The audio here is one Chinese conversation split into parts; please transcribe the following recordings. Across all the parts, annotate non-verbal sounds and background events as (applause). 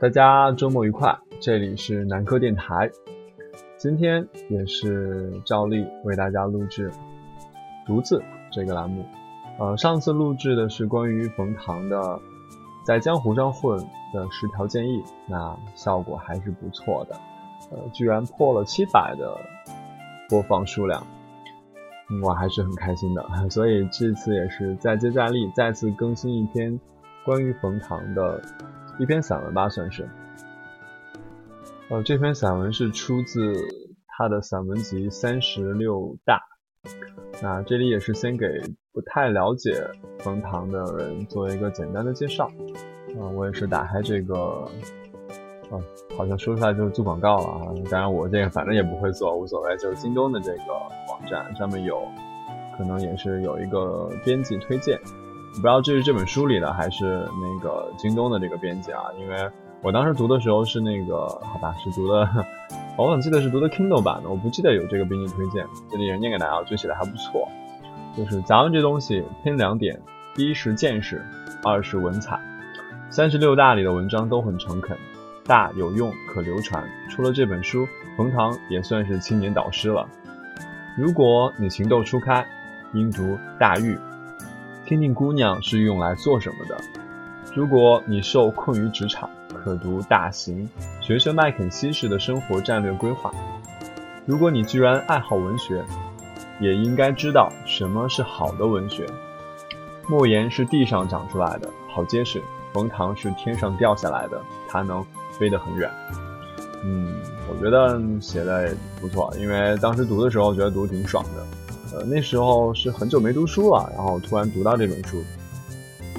大家周末愉快，这里是南科电台。今天也是照例为大家录制“独自”这个栏目。呃，上次录制的是关于冯唐的在江湖上混的十条建议，那效果还是不错的，呃，居然破了七百的播放数量，我还是很开心的。所以这次也是再接再厉，再次更新一篇关于冯唐的。一篇散文吧，算是。呃，这篇散文是出自他的散文集《三十六大》。那这里也是先给不太了解冯唐的人做一个简单的介绍。啊，我也是打开这个，啊，好像说出来就是做广告了啊。当然我这个反正也不会做，无所谓。就是京东的这个网站上面有，可能也是有一个编辑推荐。不知道这是这本书里的还是那个京东的这个编辑啊？因为我当时读的时候是那个，好吧，是读的，我好像记得是读的 Kindle 版的，我不记得有这个编辑推荐。这里也念给大家，我觉得写的还不错。就是杂文这东西偏两点，第一是见识，二是文采。三十六大里的文章都很诚恳，大有用，可流传。出了这本书，冯唐也算是青年导师了。如果你情窦初开，应读《大狱》。听听姑娘是用来做什么的？如果你受困于职场，可读《大行》，学学麦肯锡式的生活战略规划。如果你居然爱好文学，也应该知道什么是好的文学。莫言是地上长出来的，好结实；冯唐是天上掉下来的，他能飞得很远。嗯，我觉得写的不错，因为当时读的时候觉得读挺爽的。呃，那时候是很久没读书了，然后突然读到这本书，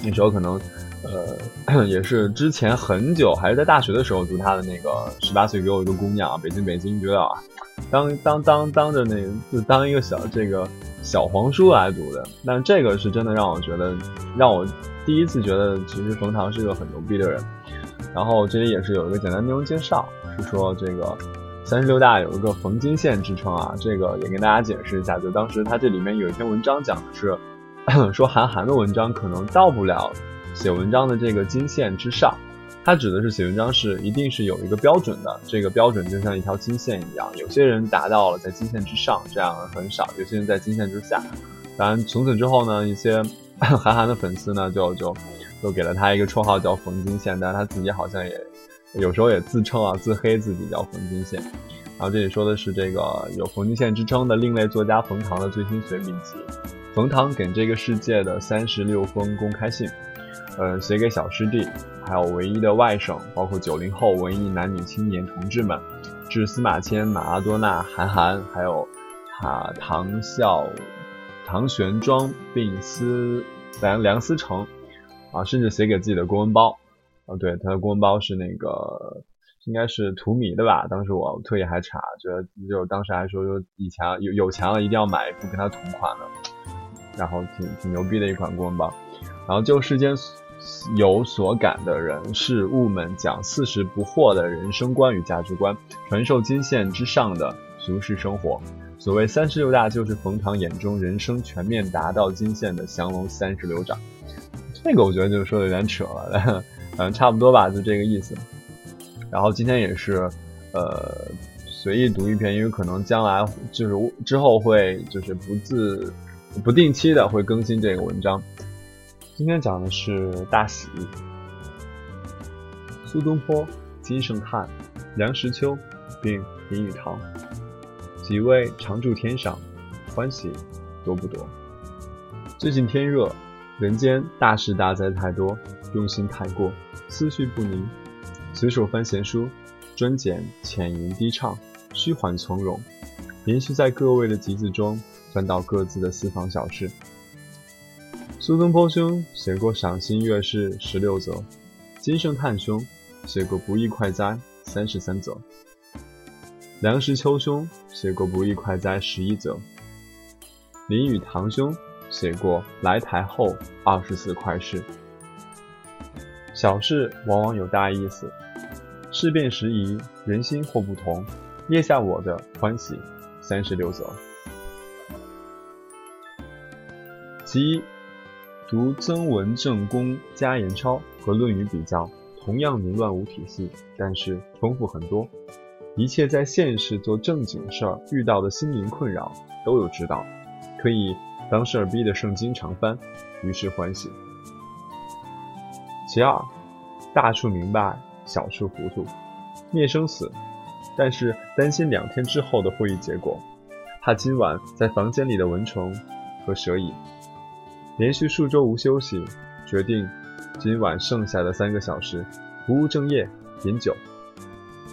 那时候可能，呃，(coughs) 也是之前很久还是在大学的时候读他的那个十八岁给我一个姑娘，北京北京，觉得啊，当当当当着那就当一个小这个小黄书来读的，但这个是真的让我觉得，让我第一次觉得其实冯唐是一个很牛逼的人，然后这里也是有一个简单内容介绍，是说这个。三十六大有一个冯金线之称啊，这个也跟大家解释一下。就当时他这里面有一篇文章讲的是，(coughs) 说韩寒的文章可能到不了写文章的这个金线之上，他指的是写文章是一定是有一个标准的，这个标准就像一条金线一样，有些人达到了在金线之上，这样很少；有些人在金线之下。当然，从此之后呢，一些 (coughs) 韩寒的粉丝呢，就就就给了他一个绰号叫冯金线，但他自己好像也。有时候也自称啊，自黑自己叫冯金线。然后这里说的是这个有冯金线之称的另类作家冯唐的最新随笔集，冯唐给这个世界的三十六封公开信，呃，写给小师弟，还有唯一的外甥，包括九零后文艺男女青年同志们，致司马迁、马拉多纳、韩寒，还有哈唐孝、唐玄奘，并思梁梁思成，啊，甚至写给自己的公文包。对，他的公文包是那个，应该是图米的吧？当时我特意还查，觉得就当时还说，说以前有有钱了一定要买一副跟他同款的，然后挺挺牛逼的一款公文包。然后就世间有所感的人事物们，讲四十不惑的人生观与价值观，传授金线之上的俗世生活。所谓三十六大，就是冯唐眼中人生全面达到金线的降龙三十六掌。这个我觉得就说的有点扯了。嗯，差不多吧，就这个意思。然后今天也是，呃，随意读一篇，因为可能将来就是之后会就是不自不定期的会更新这个文章。今天讲的是大喜。苏东坡、金圣叹、梁实秋，并林语堂，几位常驻天上，欢喜多不多？最近天热，人间大事大灾太多。用心太过，思绪不宁。随手翻闲书，专捡浅吟低唱，虚缓从容，连续在各位的集子中翻到各自的私房小事。苏东坡兄写过赏心悦事十六则，金圣叹兄写过不亦快哉三十三则，梁实秋兄写过不亦快哉十一则，林语堂兄写过来台后二十四快事。小事往往有大意思，事变时宜，人心或不同。列下我的欢喜三十六则：其一，读曾文正公家言钞和《论语》比较，同样凌乱无体系，但是丰富很多。一切在现实做正经事儿遇到的心灵困扰都有指导，可以当事儿逼的圣经常翻，于是欢喜。其二，大处明白，小处糊涂，灭生死，但是担心两天之后的会议结果，怕今晚在房间里的蚊虫和蛇蚁。连续数周无休息，决定今晚剩下的三个小时不务正业，饮酒。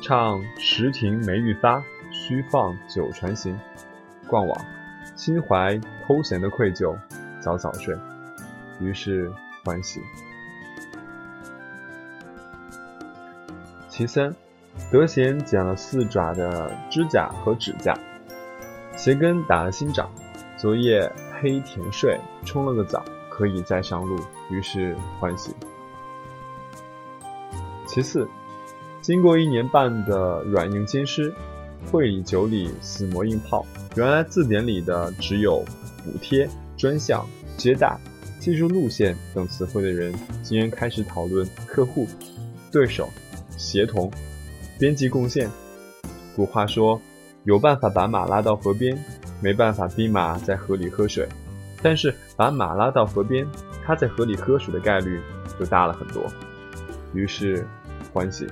唱时停梅欲发，须放酒船行。逛网，心怀偷闲的愧疚，早早睡。于是欢喜。其三，德贤剪了四爪的指甲和指甲，鞋跟打了新掌。昨夜黑甜睡，冲了个澡，可以再上路。于是欢喜。其四。经过一年半的软硬兼施，会里酒里死磨硬泡，原来字典里的只有补贴、专项、接待、技术路线等词汇的人，竟然开始讨论客户、对手、协同、编辑贡献。古话说，有办法把马拉到河边，没办法逼马在河里喝水。但是把马拉到河边，它在河里喝水的概率就大了很多。于是欢喜。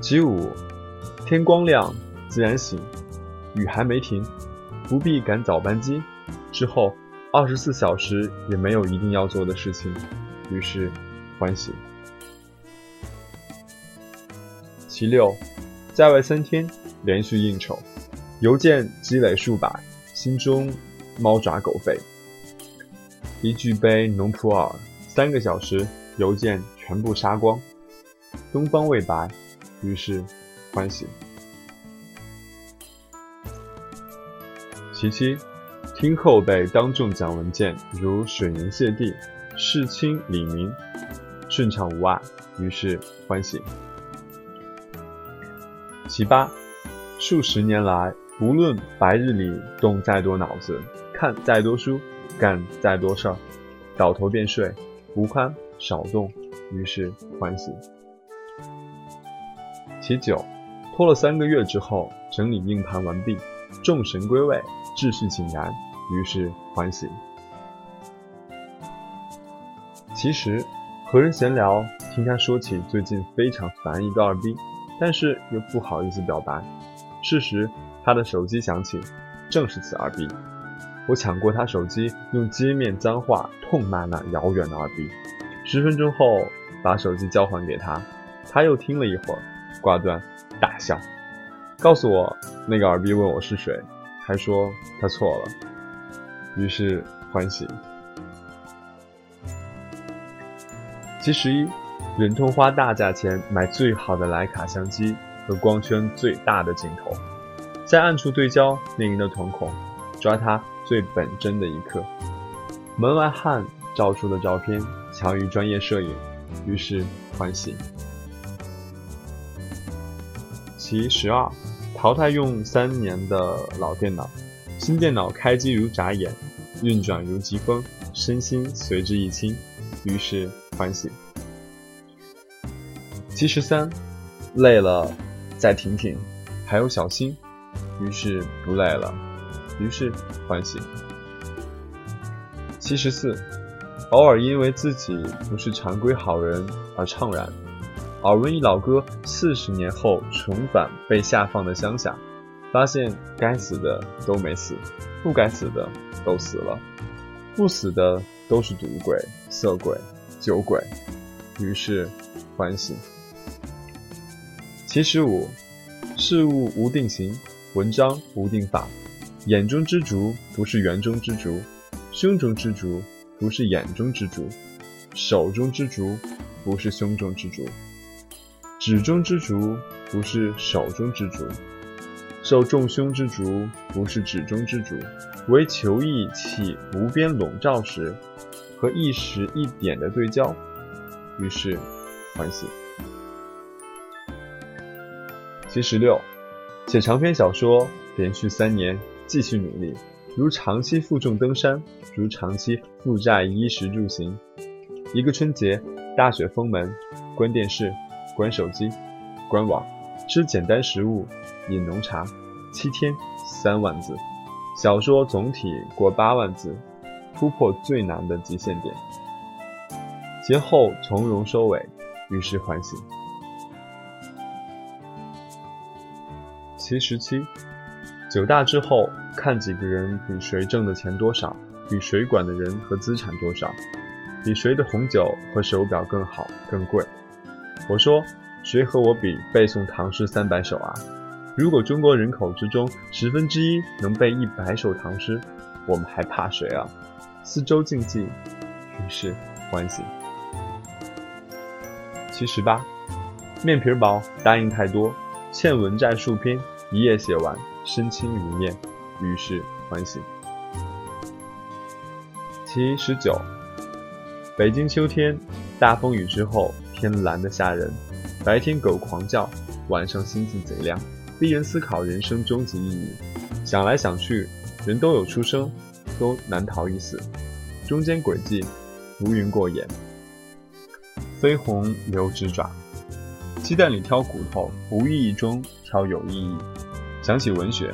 其五，天光亮自然醒，雨还没停，不必赶早班机。之后二十四小时也没有一定要做的事情，于是欢喜。其六，在外三天连续应酬，邮件积累数百，心中猫爪狗吠。一句杯农普洱，三个小时邮件全部杀光，东方未白。于是，欢喜。其七，听后辈当众讲文件，如水银泻地，事清理明，顺畅无碍。于是欢喜。其八，数十年来，无论白日里动再多脑子，看再多书，干再多事儿，倒头便睡，无宽少动。于是欢喜。其九，拖了三个月之后，整理硬盘完毕，众神归位，秩序井然，于是欢喜。其实和人闲聊，听他说起最近非常烦一个二逼，但是又不好意思表白。事实，他的手机响起，正是此二逼。我抢过他手机，用街面脏话痛骂那遥远的二逼。十分钟后，把手机交还给他，他又听了一会儿。挂断，大笑，告诉我那个二逼问我是谁，还说他错了，于是欢喜。其十一，忍痛花大价钱买最好的徕卡相机和光圈最大的镜头，在暗处对焦令人的瞳孔，抓他最本真的一刻。门外汉照出的照片强于专业摄影，于是欢喜。其十二，淘汰用三年的老电脑，新电脑开机如眨眼，运转如疾风，身心随之一轻，于是欢喜。其十三，累了再停停，还有小心，于是不累了，于是欢喜。七十四，偶尔因为自己不是常规好人而怅然。耳闻一老哥四十年后重返被下放的乡下，发现该死的都没死，不该死的都死了，不死的都是赌鬼、色鬼、酒鬼，于是欢喜。其十五，事物无定型，文章无定法，眼中之竹不是园中之竹，胸中之竹不是眼中之竹，手中之竹不是胸中之竹。指中之竹不是手中之竹，受众胸之竹不是指中之竹，唯求意气无边笼罩时，和一时一点的对焦，于是欢喜。其十六，写长篇小说连续三年继续努力，如长期负重登山，如长期负债衣食住行，一个春节大雪封门，关电视，关手机，关网，吃简单食物，饮浓茶，七天三万字，小说总体过八万字，突破最难的极限点。节后从容收尾，于是欢喜。其十七，九大之后，看几个人比谁挣的钱多少，比谁管的人和资产多少，比谁的红酒和手表更好更贵。我说，谁和我比背诵唐诗三百首啊？如果中国人口之中十分之一能背一百首唐诗，我们还怕谁啊？四周竞技，于是欢喜。七十八，面皮薄，答应太多，欠文债数篇。一夜写完，身轻如燕，于是欢喜。其十九，北京秋天，大风雨之后，天蓝得吓人，白天狗狂叫，晚上星星贼亮，逼人思考人生终极意义。想来想去，人都有出生，都难逃一死，中间轨迹，浮云过眼，飞鸿留指爪。鸡蛋里挑骨头，无意义中挑有意义。想起文学，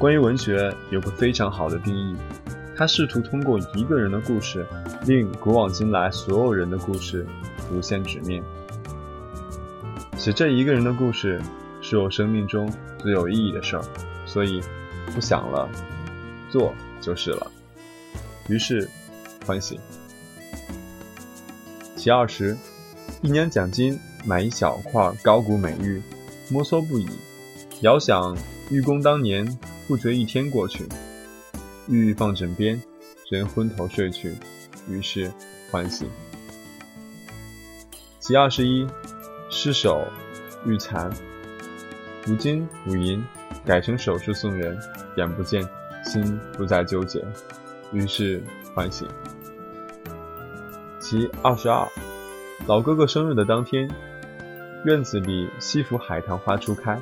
关于文学有个非常好的定义，他试图通过一个人的故事，令古往今来所有人的故事浮现纸面。写这一个人的故事，是我生命中最有意义的事儿，所以不想了，做就是了。于是欢喜。其二十，一年奖金买一小块高古美玉，摩挲不已。遥想玉工当年，不觉一天过去，玉放枕边，人昏头睡去，于是欢喜。其二十一，失手玉残，如今五银改成首饰送人，眼不见，心不再纠结，于是欢喜。其二十二，老哥哥生日的当天，院子里西府海棠花初开。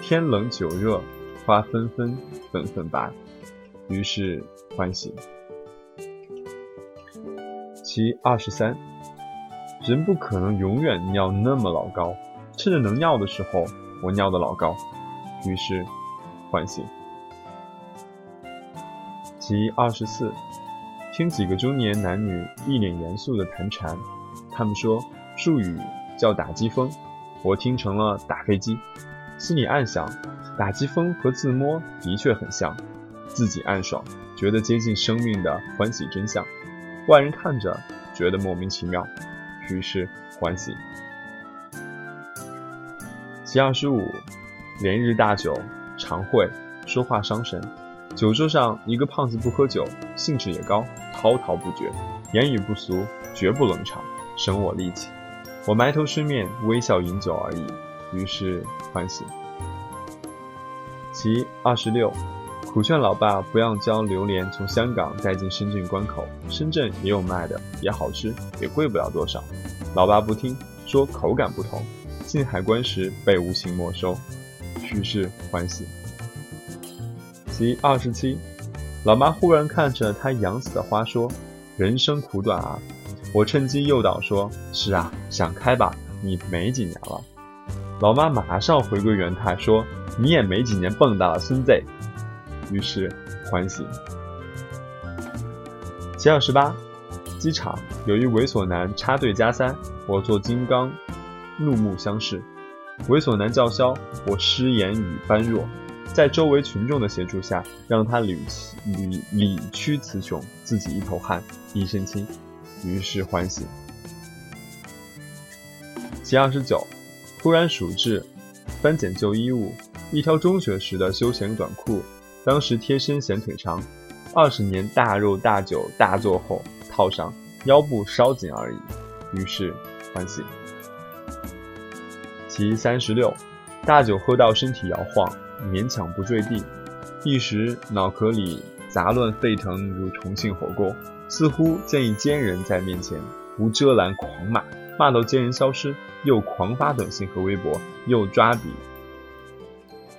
天冷酒热，花纷纷，粉粉白，于是欢喜。其二十三，人不可能永远尿那么老高，趁着能尿的时候，我尿的老高，于是欢喜。其二十四，听几个中年男女一脸严肃的谈禅，他们说术语叫打击风，我听成了打飞机。心里暗想，打击风和自摸的确很像，自己暗爽，觉得接近生命的欢喜真相。外人看着觉得莫名其妙，于是欢喜。其二十五，连日大酒，常会说话伤神。酒桌上一个胖子不喝酒，兴致也高，滔滔不绝，言语不俗，绝不冷场，省我力气。我埋头吃面，微笑饮酒而已。于是欢喜。其二十六，苦劝老爸不要将榴莲从香港带进深圳关口，深圳也有卖的，也好吃，也贵不了多少。老爸不听，说口感不同，进海关时被无情没收。于是欢喜。其二十七，老妈忽然看着他养死的花说：“人生苦短啊！”我趁机诱导说：“是啊，想开吧，你没几年了。”老妈马上回归原态，说：“你也没几年蹦跶了，孙子。”于是欢喜。七二十八，机场有一猥琐男插队加塞，我做金刚，怒目相视。猥琐男叫嚣，我失言语般弱，在周围群众的协助下，让他理理理屈词穷，自己一头汗一身轻，于是欢喜。其二十九。突然数至，翻捡旧衣物，一条中学时的休闲短裤，当时贴身显腿长，二十年大肉大酒大作后套上，腰部稍紧而已，于是欢喜。其三十六，大酒喝到身体摇晃，勉强不坠地，一时脑壳里杂乱沸腾如重庆火锅，似乎见一奸人在面前，无遮拦狂骂。骂到奸人消失，又狂发短信和微博，又抓笔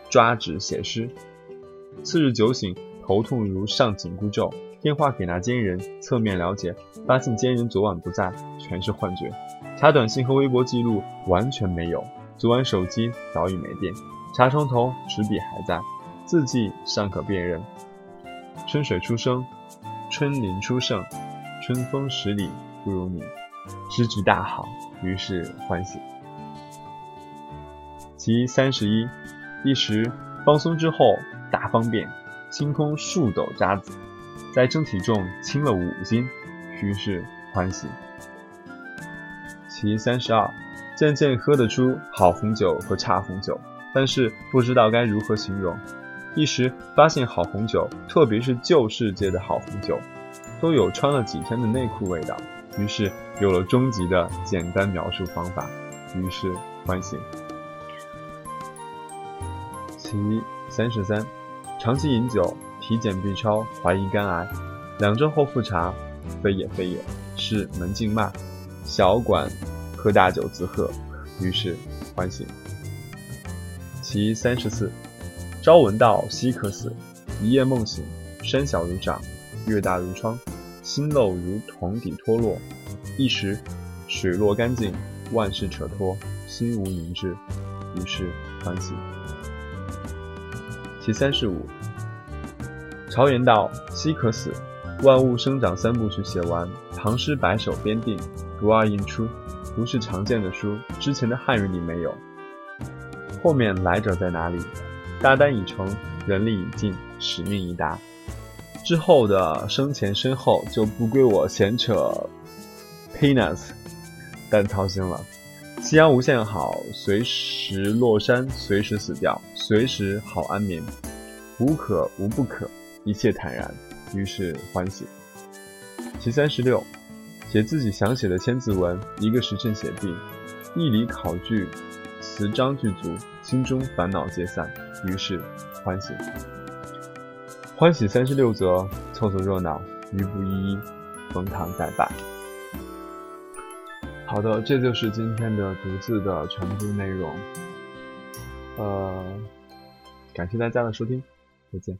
抓纸写诗。次日酒醒，头痛如上紧箍咒，电话给那奸人，侧面了解，发现奸人昨晚不在，全是幻觉。查短信和微博记录，完全没有。昨晚手机早已没电。查床头，纸笔还在，字迹尚可辨认。春水初生，春林初盛，春风十里不如你。知局大好，于是欢喜。其三十一，一时放松之后大方便，清空数斗渣子，再称体重轻了五斤，于是欢喜。其三十二，渐渐喝得出好红酒和差红酒，但是不知道该如何形容。一时发现好红酒，特别是旧世界的好红酒，都有穿了几天的内裤味道。于是有了终极的简单描述方法，于是欢醒。其三十三，长期饮酒，体检 B 超，怀疑肝癌，两周后复查，非也非也，是门静脉，小管喝大酒自喝，于是欢醒。其三十四，朝闻道，夕可死，一夜梦醒，山小如掌，月大如窗。心漏如桶底脱落，一时水落干净，万事扯脱，心无凝滞，于是欢喜。其三十五，朝言道：夕可死，万物生长三部曲写完，唐诗百首编定，不二印出，不是常见的书，之前的汉语里没有。后面来者在哪里？大单已成，人力已尽，使命已达。之后的生前身后就不归我闲扯，peanuts，但操心了。夕阳无限好，随时落山，随时死掉，随时好安眠。无可无不可，一切坦然，于是欢喜。其三十六，写自己想写的千字文，一个时辰写毕，义理考据，词章具足，心中烦恼皆散，于是欢喜。欢喜三十六则，凑凑热闹，余不一一，冯唐再拜。好的，这就是今天的独自的全部内容。呃，感谢大家的收听，再见。